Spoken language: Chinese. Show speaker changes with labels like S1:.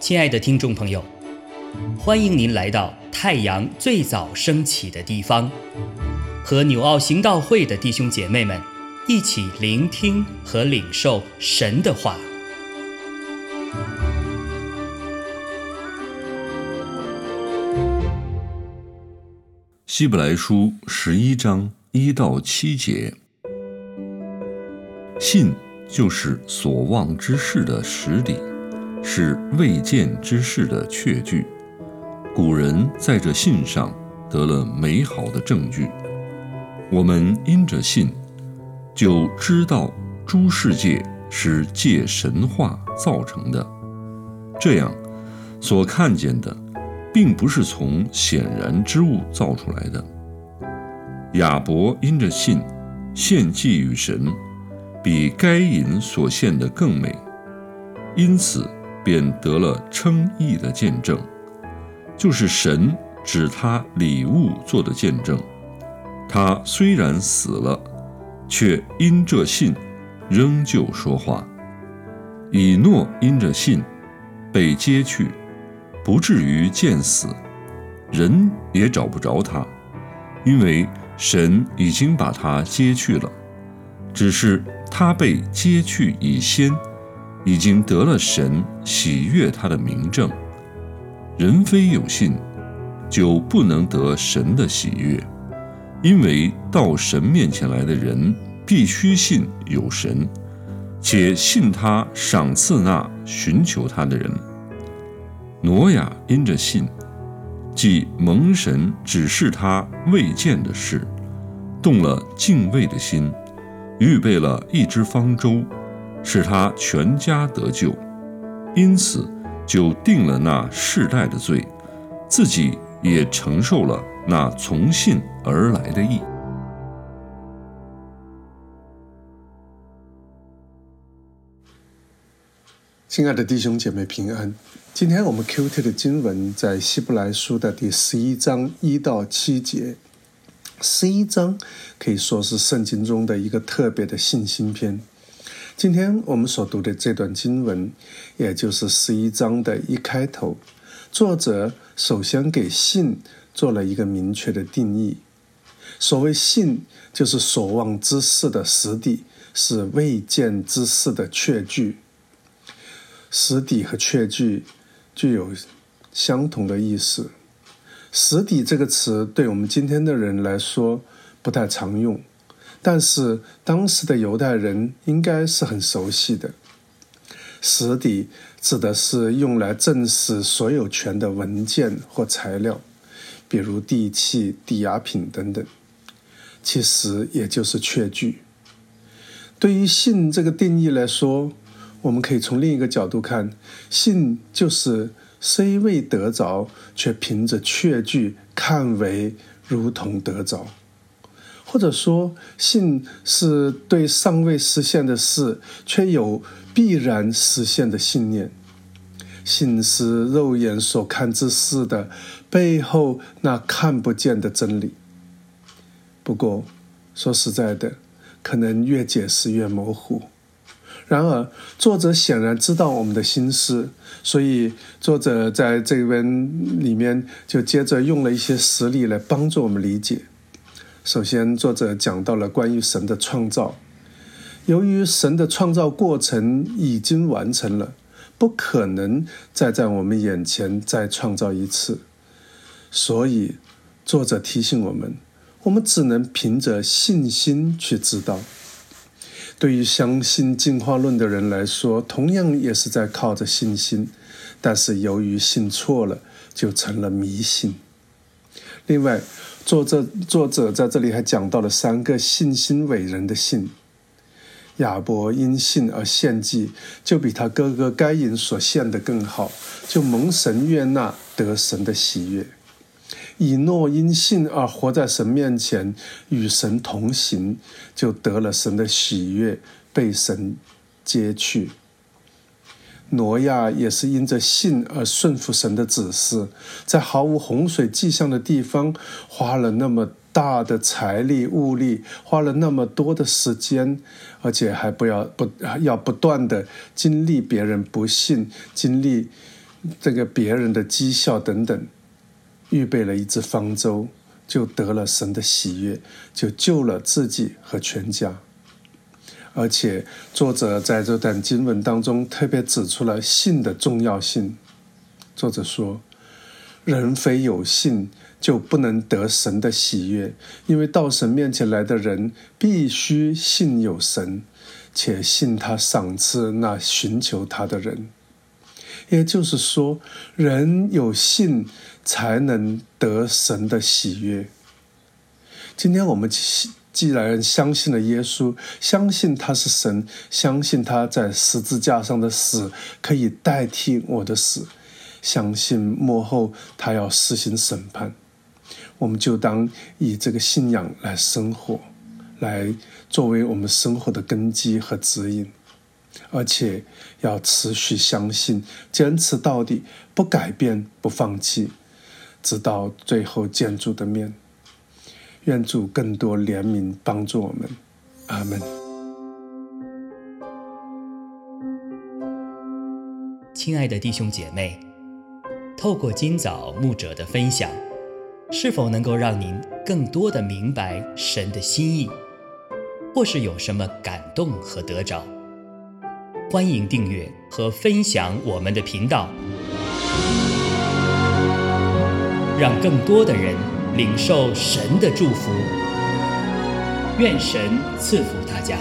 S1: 亲爱的听众朋友，欢迎您来到太阳最早升起的地方，和纽奥行道会的弟兄姐妹们一起聆听和领受神的话。
S2: 希伯来书十一章一到七节，信就是所望之事的实底。是未见之事的确据。古人在这信上得了美好的证据。我们因着信，就知道诸世界是借神话造成的。这样，所看见的，并不是从显然之物造出来的。亚伯因着信，献祭与神，比该隐所献的更美。因此。便得了称义的见证，就是神指他礼物做的见证。他虽然死了，却因这信，仍旧说话。以诺因着信，被接去，不至于见死，人也找不着他，因为神已经把他接去了。只是他被接去以先。已经得了神喜悦他的名证，人非有信，就不能得神的喜悦，因为到神面前来的人必须信有神，且信他赏赐那寻求他的人。挪亚因着信，即蒙神指示他未见的事，动了敬畏的心，预备了一只方舟。使他全家得救，因此就定了那世代的罪，自己也承受了那从信而来的义。
S3: 亲爱的弟兄姐妹平安，今天我们 Q T 的经文在希伯来书的第十一章一到七节。十一章可以说是圣经中的一个特别的信心篇。今天我们所读的这段经文，也就是十一章的一开头，作者首先给信做了一个明确的定义。所谓信，就是所望之事的实底，是未见之事的确据。实底和确据具有相同的意思。实底这个词，对我们今天的人来说不太常用。但是当时的犹太人应该是很熟悉的。实底指的是用来证实所有权的文件或材料，比如地契、抵押品等等。其实也就是确据。对于信这个定义来说，我们可以从另一个角度看：信就是虽未得着，却凭着确据看为如同得着。或者说，信是对尚未实现的事却有必然实现的信念。信是肉眼所看之事的背后那看不见的真理。不过，说实在的，可能越解释越模糊。然而，作者显然知道我们的心思，所以作者在这边里面就接着用了一些实例来帮助我们理解。首先，作者讲到了关于神的创造。由于神的创造过程已经完成了，不可能再在我们眼前再创造一次，所以作者提醒我们：我们只能凭着信心去知道。对于相信进化论的人来说，同样也是在靠着信心，但是由于信错了，就成了迷信。另外，作者作者在这里还讲到了三个信心伟人的信。亚伯因信而献祭，就比他哥哥该隐所献的更好，就蒙神悦纳，得神的喜悦。以诺因信而活在神面前，与神同行，就得了神的喜悦，被神接去。挪亚也是因着信而顺服神的指示，在毫无洪水迹象的地方花了那么大的财力物力，花了那么多的时间，而且还不要不要不断的经历别人不幸，经历这个别人的讥笑等等，预备了一只方舟，就得了神的喜悦，就救了自己和全家。而且作者在这段经文当中特别指出了信的重要性。作者说：“人非有信，就不能得神的喜悦，因为到神面前来的人必须信有神，且信他赏赐那寻求他的人。也就是说，人有信才能得神的喜悦。今天我们既然相信了耶稣，相信他是神，相信他在十字架上的死可以代替我的死，相信幕后他要实行审判，我们就当以这个信仰来生活，来作为我们生活的根基和指引，而且要持续相信，坚持到底，不改变，不放弃，直到最后见主的面。愿主更多怜悯帮助我们，阿门。
S1: 亲爱的弟兄姐妹，透过今早牧者的分享，是否能够让您更多的明白神的心意，或是有什么感动和得着？欢迎订阅和分享我们的频道，让更多的人。领受神的祝福，愿神赐福大家。